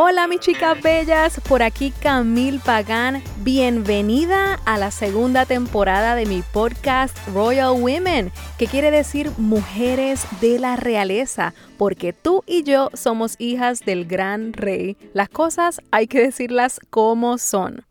Hola mis chicas bellas, por aquí Camil Pagán. Bienvenida a la segunda temporada de mi podcast Royal Women, que quiere decir mujeres de la realeza, porque tú y yo somos hijas del gran rey. Las cosas hay que decirlas como son.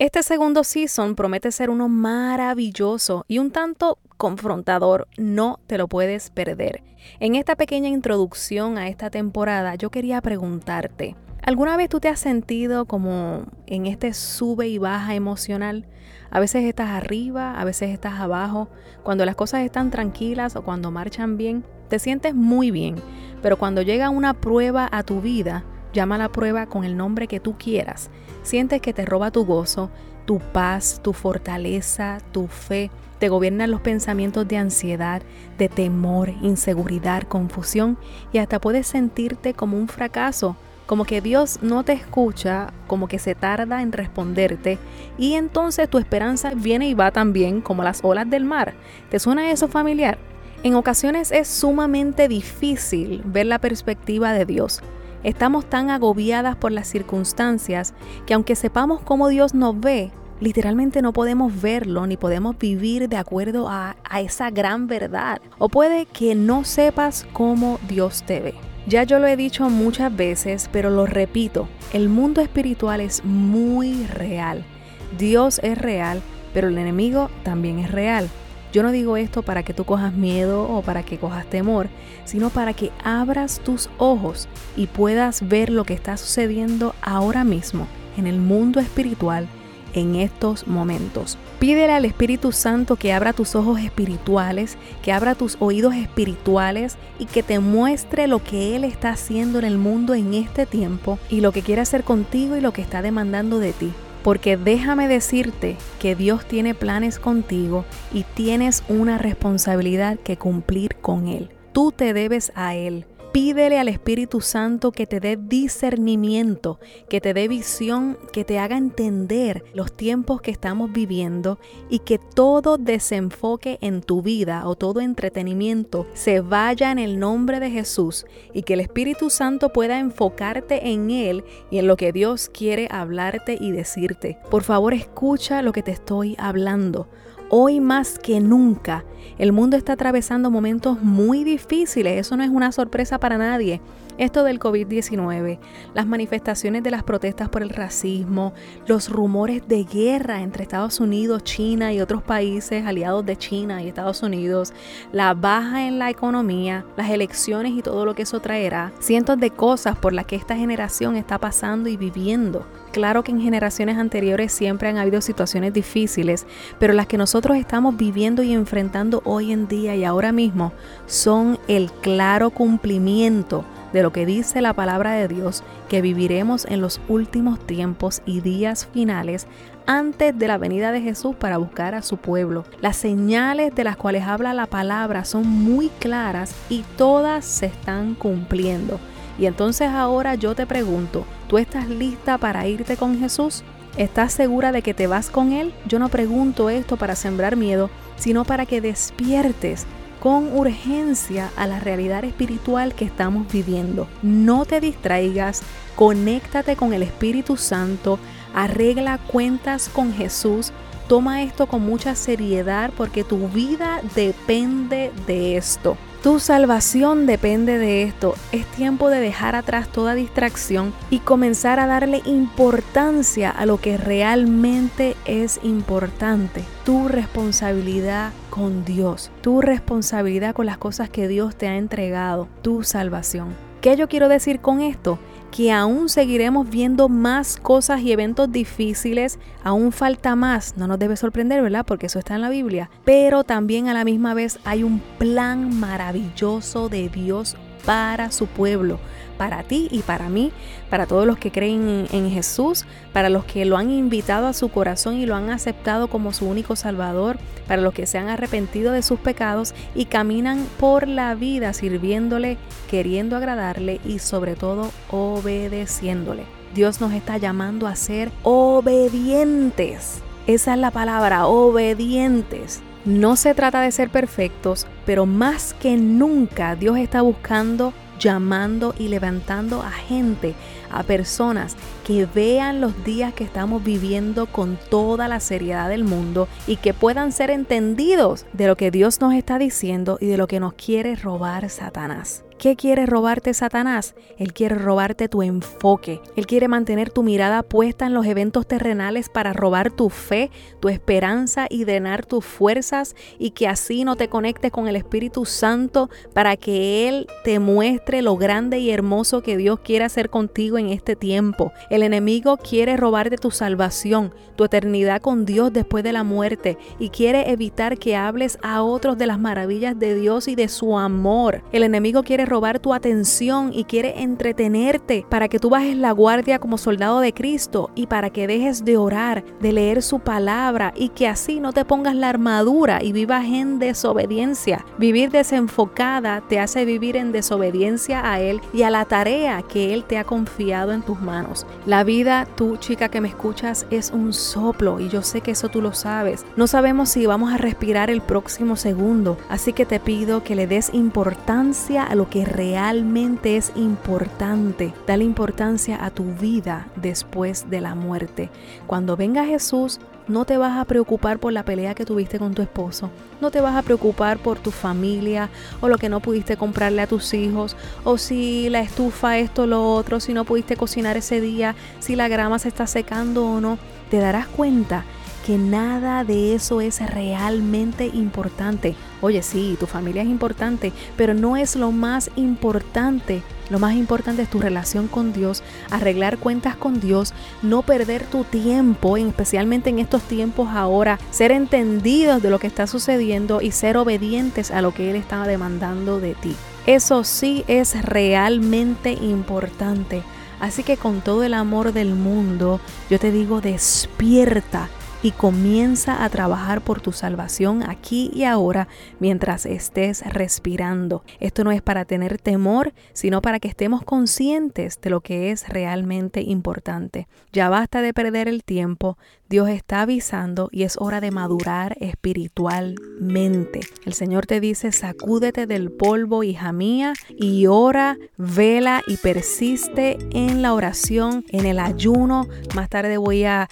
Este segundo season promete ser uno maravilloso y un tanto confrontador, no te lo puedes perder. En esta pequeña introducción a esta temporada yo quería preguntarte, ¿Alguna vez tú te has sentido como en este sube y baja emocional? A veces estás arriba, a veces estás abajo. Cuando las cosas están tranquilas o cuando marchan bien, te sientes muy bien. Pero cuando llega una prueba a tu vida, llama la prueba con el nombre que tú quieras. Sientes que te roba tu gozo, tu paz, tu fortaleza, tu fe. Te gobiernan los pensamientos de ansiedad, de temor, inseguridad, confusión y hasta puedes sentirte como un fracaso como que Dios no te escucha, como que se tarda en responderte y entonces tu esperanza viene y va también como las olas del mar. ¿Te suena eso familiar? En ocasiones es sumamente difícil ver la perspectiva de Dios. Estamos tan agobiadas por las circunstancias que aunque sepamos cómo Dios nos ve, literalmente no podemos verlo ni podemos vivir de acuerdo a, a esa gran verdad. O puede que no sepas cómo Dios te ve. Ya yo lo he dicho muchas veces, pero lo repito, el mundo espiritual es muy real. Dios es real, pero el enemigo también es real. Yo no digo esto para que tú cojas miedo o para que cojas temor, sino para que abras tus ojos y puedas ver lo que está sucediendo ahora mismo en el mundo espiritual en estos momentos. Pídele al Espíritu Santo que abra tus ojos espirituales, que abra tus oídos espirituales y que te muestre lo que Él está haciendo en el mundo en este tiempo y lo que quiere hacer contigo y lo que está demandando de ti. Porque déjame decirte que Dios tiene planes contigo y tienes una responsabilidad que cumplir con Él. Tú te debes a Él. Pídele al Espíritu Santo que te dé discernimiento, que te dé visión, que te haga entender los tiempos que estamos viviendo y que todo desenfoque en tu vida o todo entretenimiento se vaya en el nombre de Jesús y que el Espíritu Santo pueda enfocarte en Él y en lo que Dios quiere hablarte y decirte. Por favor, escucha lo que te estoy hablando. Hoy más que nunca, el mundo está atravesando momentos muy difíciles, eso no es una sorpresa para nadie. Esto del COVID-19, las manifestaciones de las protestas por el racismo, los rumores de guerra entre Estados Unidos, China y otros países aliados de China y Estados Unidos, la baja en la economía, las elecciones y todo lo que eso traerá, cientos de cosas por las que esta generación está pasando y viviendo. Claro que en generaciones anteriores siempre han habido situaciones difíciles, pero las que nosotros estamos viviendo y enfrentando hoy en día y ahora mismo son el claro cumplimiento de lo que dice la palabra de Dios, que viviremos en los últimos tiempos y días finales antes de la venida de Jesús para buscar a su pueblo. Las señales de las cuales habla la palabra son muy claras y todas se están cumpliendo. Y entonces ahora yo te pregunto, ¿tú estás lista para irte con Jesús? ¿Estás segura de que te vas con Él? Yo no pregunto esto para sembrar miedo, sino para que despiertes con urgencia a la realidad espiritual que estamos viviendo. No te distraigas, conéctate con el Espíritu Santo, arregla cuentas con Jesús, toma esto con mucha seriedad porque tu vida depende de esto. Tu salvación depende de esto. Es tiempo de dejar atrás toda distracción y comenzar a darle importancia a lo que realmente es importante. Tu responsabilidad con Dios, tu responsabilidad con las cosas que Dios te ha entregado, tu salvación. ¿Qué yo quiero decir con esto? Que aún seguiremos viendo más cosas y eventos difíciles, aún falta más, no nos debe sorprender, ¿verdad? Porque eso está en la Biblia, pero también a la misma vez hay un plan maravilloso de Dios para su pueblo, para ti y para mí, para todos los que creen en, Jesús, para los que lo han invitado a su corazón y lo han aceptado como su único Salvador, para los que se han arrepentido de sus pecados y caminan por la vida sirviéndole, queriendo agradarle y sobre todo obedeciéndole. Dios nos está llamando a ser obedientes. Esa es la palabra, obedientes. No se trata de ser perfectos, pero más que nunca Dios está buscando, llamando y levantando a gente a personas que vean los días que estamos viviendo con toda la seriedad del mundo y que puedan ser entendidos de lo que Dios nos está diciendo y de lo que nos quiere robar Satanás. ¿Qué quiere robarte Satanás? Él quiere robarte tu enfoque. Él quiere mantener tu mirada puesta en los eventos terrenales para robar tu fe, tu esperanza y drenar tus fuerzas y que así no te conectes con el Espíritu Santo para que Él te muestre lo grande y hermoso que Dios quiere hacer contigo en este tiempo. El enemigo quiere robarte tu salvación, tu eternidad con Dios después de la muerte y quiere evitar que hables a otros de las maravillas de Dios y de su amor. El enemigo quiere robar tu atención y quiere entretenerte para que tú bajes la guardia como soldado de Cristo y para que dejes de orar, de leer su palabra y que así no te pongas la armadura y vivas en desobediencia. Vivir desenfocada te hace vivir en desobediencia a Él y a la tarea que Él te ha confiado en tus manos. La vida, tú chica que me escuchas, es un soplo y yo sé que eso tú lo sabes. No sabemos si vamos a respirar el próximo segundo, así que te pido que le des importancia a lo que realmente es importante. Dale importancia a tu vida después de la muerte. Cuando venga Jesús, no te vas a preocupar por la pelea que tuviste con tu esposo. No te vas a preocupar por tu familia o lo que no pudiste comprarle a tus hijos o si la estufa esto lo otro, si no pudiste cocinar ese día, si la grama se está secando o no. Te darás cuenta que nada de eso es realmente importante. Oye, sí, tu familia es importante, pero no es lo más importante. Lo más importante es tu relación con Dios, arreglar cuentas con Dios, no perder tu tiempo, especialmente en estos tiempos ahora, ser entendidos de lo que está sucediendo y ser obedientes a lo que Él está demandando de ti. Eso sí es realmente importante. Así que con todo el amor del mundo, yo te digo, despierta y comienza a trabajar por tu salvación aquí y ahora mientras estés respirando. Esto no es para tener temor, sino para que estemos conscientes de lo que es realmente importante. Ya basta de perder el tiempo, Dios está avisando y es hora de madurar espiritualmente. El Señor te dice, sacúdete del polvo, hija mía, y ora, vela y persiste en la oración, en el ayuno. Más tarde voy a,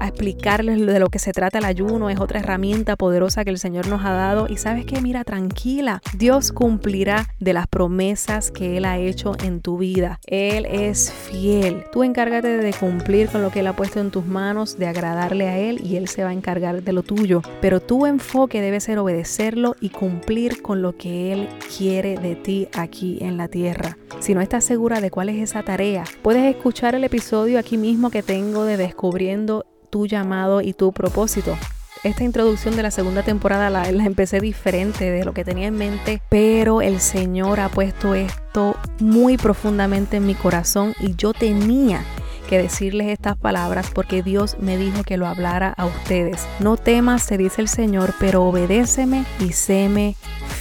explicarles de lo que se trata el ayuno. Es otra herramienta poderosa que el Señor nos ha dado. Y sabes que, mira, tranquila, Dios cumplirá de las promesas que Él ha hecho en tu vida. Él es fiel. Tú encárgate de cumplir con lo que Él ha puesto en tus manos, de agradarle a Él y Él se va a encargar de lo tuyo. Pero tu enfoque debe ser obedecerlo y cumplir con lo que Él quiere de ti aquí en la tierra. Si no estás segura de cuál es esa tarea, puedes escuchar el episodio aquí mismo que tengo de Descubriendo tu llamado y tu propósito esta introducción de la segunda temporada la, la, empecé diferente de lo que tenía en mente, pero el Señor ha puesto esto muy profundamente en mi corazón y yo tenía que decirles estas palabras porque Dios me dijo que lo hablara a ustedes. No temas, se dice el Señor, pero obedéceme y séme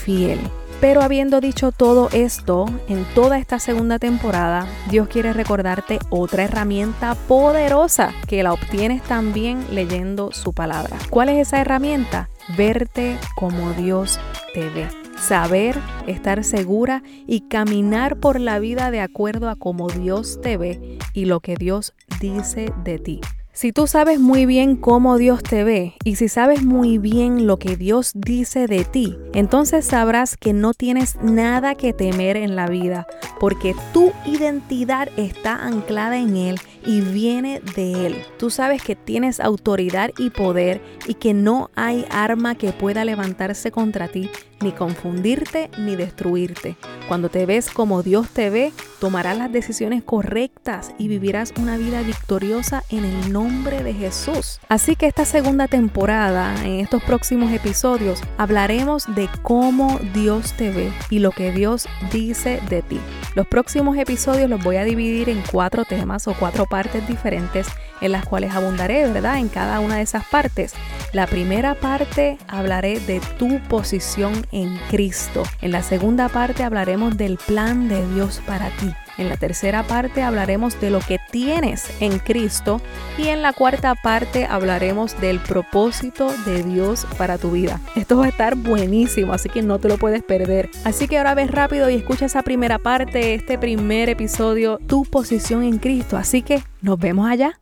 fiel. Pero habiendo dicho todo esto, en toda esta segunda temporada, Dios quiere recordarte otra herramienta poderosa que la obtienes también leyendo su palabra. ¿Cuál es esa herramienta? Verte como Dios te ve saber, estar segura y caminar por la vida de acuerdo a cómo Dios te ve y lo que Dios dice de ti. Si tú sabes muy bien cómo Dios te ve y si sabes muy bien lo que Dios dice de ti, entonces sabrás que no tienes nada que temer en la vida, porque tu identidad está anclada en Él y viene de Él. Tú sabes que tienes autoridad y poder y que no hay arma que pueda levantarse contra ti, ni confundirte ni destruirte. Cuando te ves como Dios te ve, tomarás las decisiones correctas y vivirás una vida victoriosa en el nombre de Jesús. Así que esta segunda temporada, en estos próximos episodios, hablaremos de cómo Dios te ve y lo que Dios dice de ti. Los próximos episodios los voy a dividir en cuatro temas o cuatro partes diferentes en las cuales abundaré, ¿verdad? En cada una de esas partes. La primera parte hablaré de tu posición en Cristo. En la segunda parte hablaremos del plan de Dios para ti. En la tercera parte hablaremos de lo que tienes en Cristo y en la cuarta parte hablaremos del propósito de Dios para tu vida. Esto va a estar buenísimo, así que no te lo puedes perder. Así que ahora ves rápido y escucha esa primera parte, este primer episodio, tu posición en Cristo. Así que nos vemos allá.